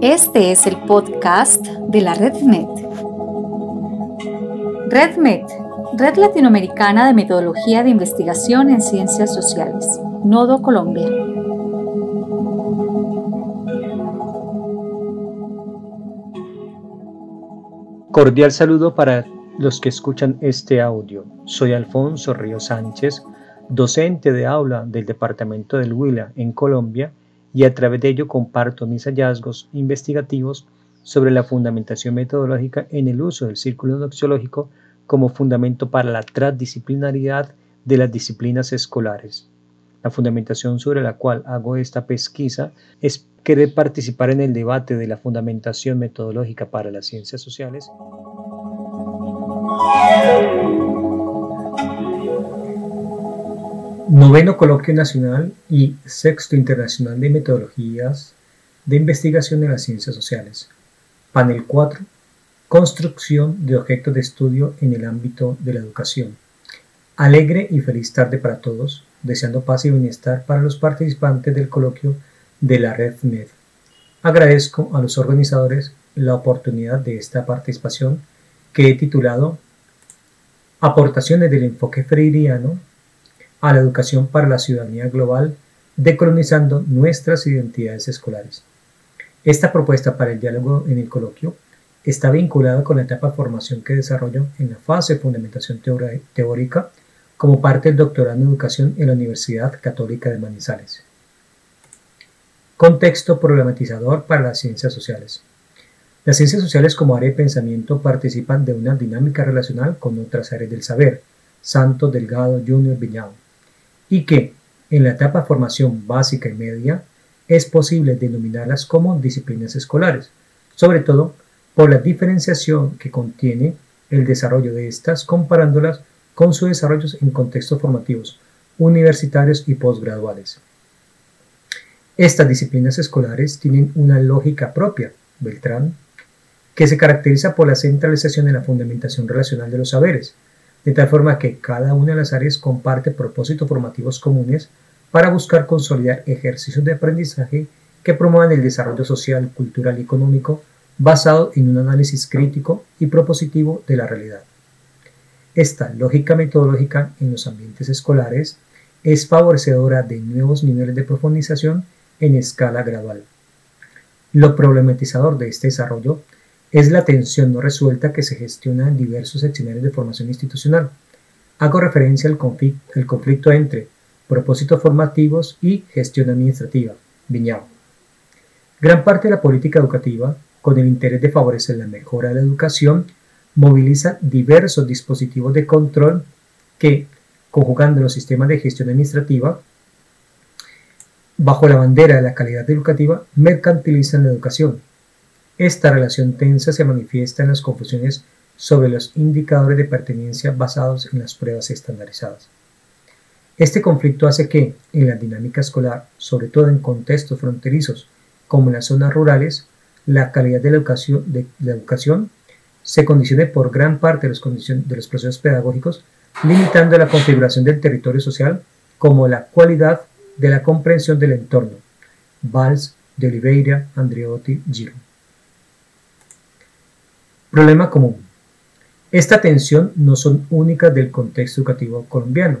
Este es el podcast de la RedMed. RedMed, Red Latinoamericana de Metodología de Investigación en Ciencias Sociales, Nodo Colombia. Cordial saludo para los que escuchan este audio. Soy Alfonso Río Sánchez, docente de aula del Departamento del Huila en Colombia y a través de ello comparto mis hallazgos investigativos sobre la fundamentación metodológica en el uso del círculo noxiológico como fundamento para la transdisciplinaridad de las disciplinas escolares. La fundamentación sobre la cual hago esta pesquisa es querer participar en el debate de la fundamentación metodológica para las ciencias sociales. Noveno Coloquio Nacional y Sexto Internacional de Metodologías de Investigación en las Ciencias Sociales. Panel 4. Construcción de objetos de estudio en el ámbito de la educación. Alegre y feliz tarde para todos, deseando paz y bienestar para los participantes del coloquio de la Red NED. Agradezco a los organizadores la oportunidad de esta participación que he titulado Aportaciones del enfoque freiriano a la educación para la ciudadanía global, decolonizando nuestras identidades escolares. Esta propuesta para el diálogo en el coloquio está vinculada con la etapa de formación que desarrollo en la fase de fundamentación teórica como parte del doctorado en educación en la Universidad Católica de Manizales. Contexto problematizador para las ciencias sociales. Las ciencias sociales como área de pensamiento participan de una dinámica relacional con otras áreas del saber, Santos, Delgado, Junior, Viñao y que, en la etapa formación básica y media, es posible denominarlas como disciplinas escolares, sobre todo por la diferenciación que contiene el desarrollo de estas comparándolas con sus desarrollos en contextos formativos, universitarios y posgraduales. Estas disciplinas escolares tienen una lógica propia, Beltrán, que se caracteriza por la centralización en la fundamentación relacional de los saberes, de tal forma que cada una de las áreas comparte propósitos formativos comunes para buscar consolidar ejercicios de aprendizaje que promuevan el desarrollo social, cultural y económico basado en un análisis crítico y propositivo de la realidad. Esta lógica metodológica en los ambientes escolares es favorecedora de nuevos niveles de profundización en escala gradual. Lo problematizador de este desarrollo es la tensión no resuelta que se gestiona en diversos escenarios de formación institucional. Hago referencia al conflicto, entre propósitos formativos y gestión administrativa, Viñao. Gran parte de la política educativa, con el interés de favorecer la mejora de la educación, moviliza diversos dispositivos de control que, conjugando los sistemas de gestión administrativa, bajo la bandera de la calidad educativa, mercantilizan la educación, esta relación tensa se manifiesta en las confusiones sobre los indicadores de pertenencia basados en las pruebas estandarizadas. Este conflicto hace que, en la dinámica escolar, sobre todo en contextos fronterizos como en las zonas rurales, la calidad de la educación, se condicione por gran parte de los, de los procesos pedagógicos, limitando la configuración del territorio social como la cualidad de la comprensión del entorno. Valls, de Oliveira, Andreotti, Giro. Problema común. Esta tensión no son únicas del contexto educativo colombiano,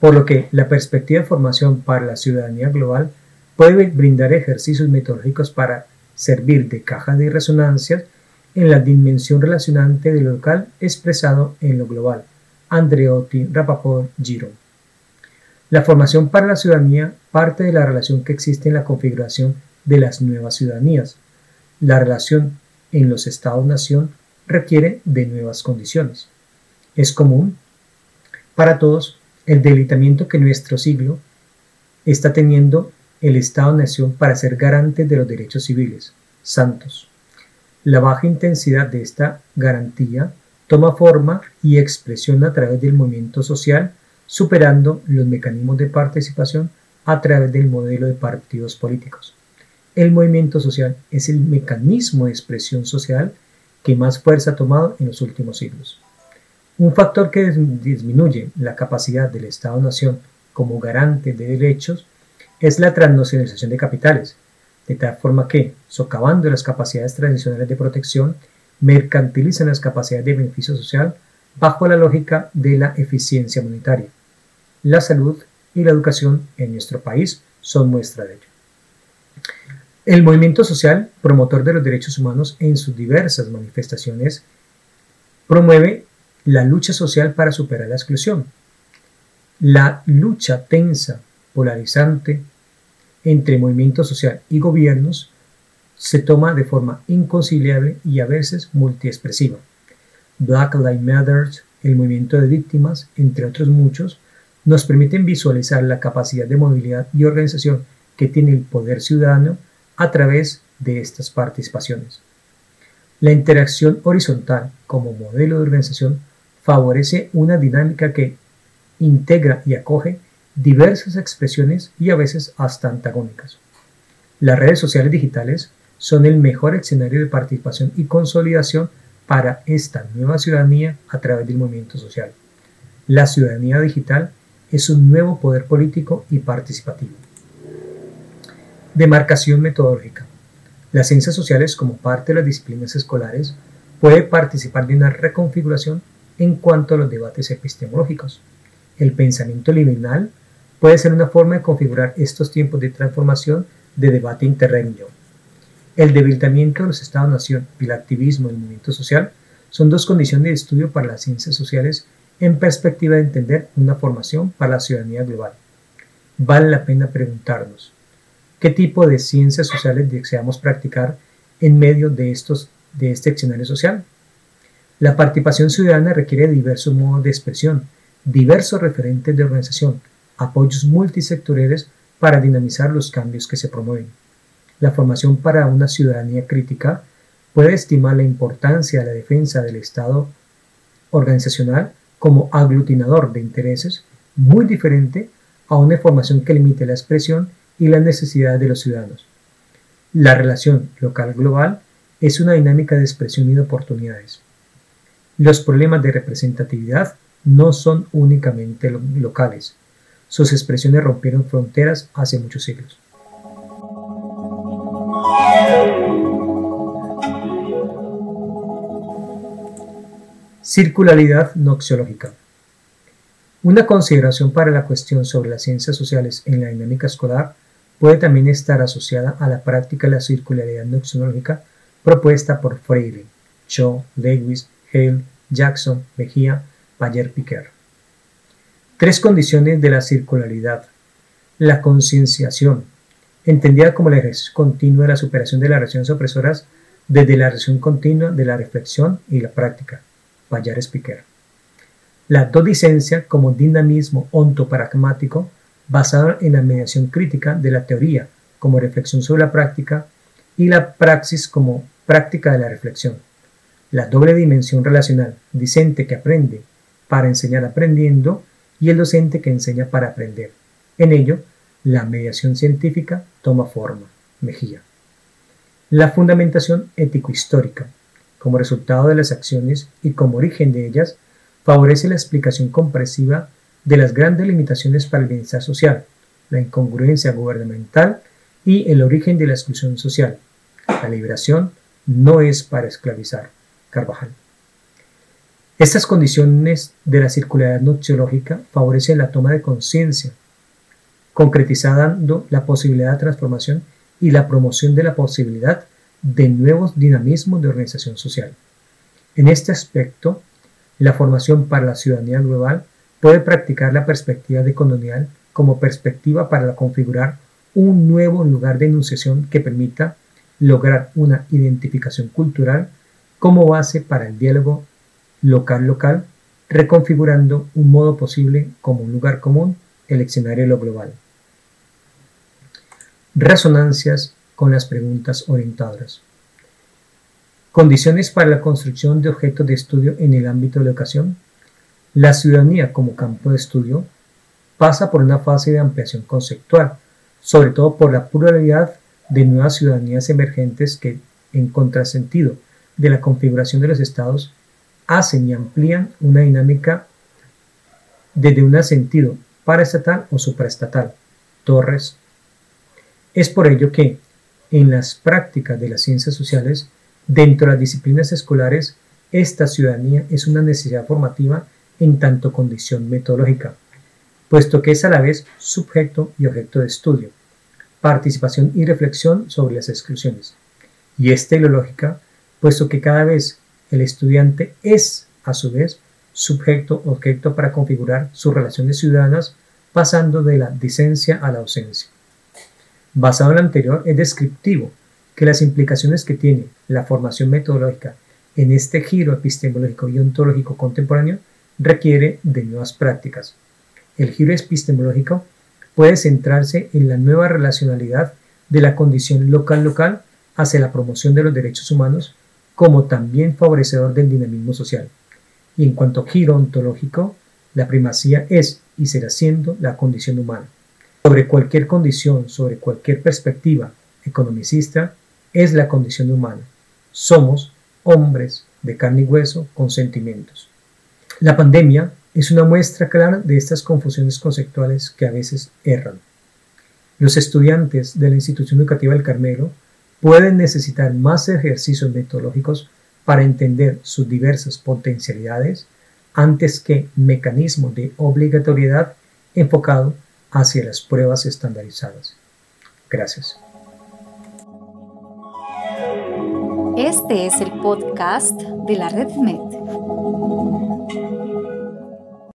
por lo que la perspectiva de formación para la ciudadanía global puede brindar ejercicios metodológicos para servir de caja de resonancias en la dimensión relacionante de lo local expresado en lo global. Andreotti, Rapaport, Giro. La formación para la ciudadanía parte de la relación que existe en la configuración de las nuevas ciudadanías. La relación en los estados-nación requiere de nuevas condiciones. Es común para todos el debilitamiento que nuestro siglo está teniendo el Estado-nación para ser garante de los derechos civiles, santos. La baja intensidad de esta garantía toma forma y expresión a través del movimiento social, superando los mecanismos de participación a través del modelo de partidos políticos. El movimiento social es el mecanismo de expresión social que más fuerza ha tomado en los últimos siglos. Un factor que disminuye la capacidad del Estado-Nación como garante de derechos es la transnacionalización de capitales, de tal forma que, socavando las capacidades tradicionales de protección, mercantilizan las capacidades de beneficio social bajo la lógica de la eficiencia monetaria. La salud y la educación en nuestro país son muestra de ello. El movimiento social, promotor de los derechos humanos en sus diversas manifestaciones, promueve la lucha social para superar la exclusión. La lucha tensa, polarizante, entre movimiento social y gobiernos se toma de forma inconciliable y a veces multiexpresiva. Black Lives Matter, el movimiento de víctimas, entre otros muchos, nos permiten visualizar la capacidad de movilidad y organización que tiene el poder ciudadano a través de estas participaciones. La interacción horizontal como modelo de organización favorece una dinámica que integra y acoge diversas expresiones y a veces hasta antagónicas. Las redes sociales digitales son el mejor escenario de participación y consolidación para esta nueva ciudadanía a través del movimiento social. La ciudadanía digital es un nuevo poder político y participativo. Demarcación metodológica. Las ciencias sociales, como parte de las disciplinas escolares, puede participar de una reconfiguración en cuanto a los debates epistemológicos. El pensamiento liminal puede ser una forma de configurar estos tiempos de transformación de debate interregno. El debilitamiento de los Estados-nación y el activismo del movimiento social son dos condiciones de estudio para las ciencias sociales en perspectiva de entender una formación para la ciudadanía global. Vale la pena preguntarnos, ¿qué tipo de ciencias sociales deseamos practicar en medio de, estos, de este escenario social? La participación ciudadana requiere diversos modos de expresión, diversos referentes de organización, apoyos multisectoriales para dinamizar los cambios que se promueven. La formación para una ciudadanía crítica puede estimar la importancia de la defensa del Estado organizacional como aglutinador de intereses muy diferente a una formación que limite la expresión y las necesidades de los ciudadanos. La relación local-global es una dinámica de expresión y de oportunidades. Los problemas de representatividad no son únicamente locales. Sus expresiones rompieron fronteras hace muchos siglos. Circularidad noxiológica. Una consideración para la cuestión sobre las ciencias sociales en la dinámica escolar puede también estar asociada a la práctica de la circularidad noxiológica propuesta por Freire, Shaw, Lewis, Hale, Jackson, Mejía, Bayer-Piquer. Tres condiciones de la circularidad. La concienciación, entendida como la ejercicio continua de la superación de las relaciones opresoras desde la relación continua de la reflexión y la práctica. Payares Piquer. La dodicencia como dinamismo ontopragmático basado en la mediación crítica de la teoría como reflexión sobre la práctica y la praxis como práctica de la reflexión. La doble dimensión relacional, discente que aprende para enseñar aprendiendo y el docente que enseña para aprender. En ello, la mediación científica toma forma. Mejía. La fundamentación ético-histórica, como resultado de las acciones y como origen de ellas, favorece la explicación comprensiva de las grandes limitaciones para el bienestar social, la incongruencia gubernamental y el origen de la exclusión social. La liberación no es para esclavizar. Carvajal. Estas condiciones de la circularidad noxiológica favorecen la toma de conciencia concretizando la posibilidad de transformación y la promoción de la posibilidad de nuevos dinamismos de organización social. En este aspecto, la formación para la ciudadanía global puede practicar la perspectiva decolonial como perspectiva para configurar un nuevo lugar de enunciación que permita lograr una identificación cultural como base para el diálogo local-local, reconfigurando un modo posible como un lugar común el escenario lo global resonancias con las preguntas orientadoras. Condiciones para la construcción de objetos de estudio en el ámbito de la educación. La ciudadanía como campo de estudio pasa por una fase de ampliación conceptual, sobre todo por la pluralidad de nuevas ciudadanías emergentes que, en contrasentido de la configuración de los estados, hacen y amplían una dinámica desde un sentido paraestatal o supraestatal. Torres Es por ello que, en las prácticas de las ciencias sociales, dentro de las disciplinas escolares, esta ciudadanía es una necesidad formativa en tanto condición metodológica, puesto que es a la vez sujeto y objeto de estudio, participación y reflexión sobre las exclusiones, y es teleológica, puesto que cada vez el estudiante es, a su vez, sujeto-objeto para configurar sus relaciones ciudadanas pasando de la dicencia a la ausencia. Basado en lo anterior, es descriptivo que las implicaciones que tiene la formación metodológica en este giro epistemológico y ontológico contemporáneo requiere de nuevas prácticas. El giro epistemológico puede centrarse en la nueva relacionalidad de la condición local-local hacia la promoción de los derechos humanos como también favorecedor del dinamismo social. Y en cuanto a giro ontológico, la primacía es y será siendo la condición humana. Sobre cualquier condición, sobre cualquier perspectiva economicista, es la condición humana. Somos hombres de carne y hueso con sentimientos. La pandemia es una muestra clara de estas confusiones conceptuales que a veces erran. Los estudiantes de la institución educativa del Carmelo pueden necesitar más ejercicios metodológicos para entender sus diversas potencialidades antes que mecanismos de obligatoriedad enfocado hacia las pruebas estandarizadas. Gracias. Este es el podcast de la.